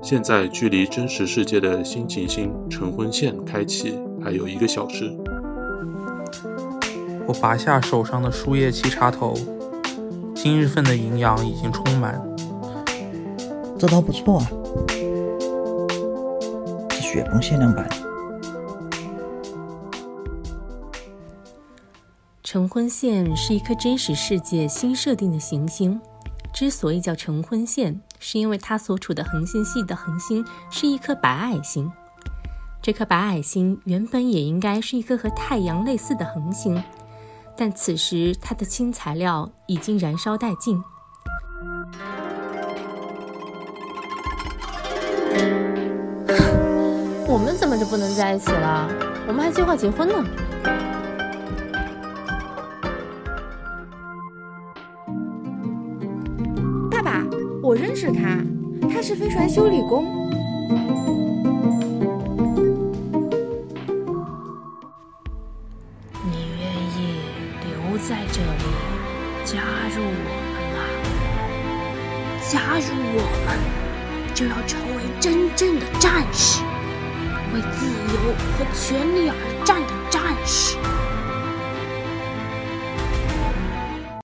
现在距离真实世界的新行星晨昏线开启还有一个小时。我拔下手上的输液器插头，今日份的营养已经充满。这倒不错啊，是雪崩限量版。晨昏线是一颗真实世界新设定的行星，之所以叫晨昏线，是因为它所处的恒星系的恒星是一颗白矮星。这颗白矮星原本也应该是一颗和太阳类似的恒星，但此时它的氢材料已经燃烧殆尽。我们怎么就不能在一起了？我们还计划结婚呢。我认识他，他是飞船修理工。你愿意留在这里，加入我们吗？加入我们，就要成为真正的战士，为自由和权利而战的战士。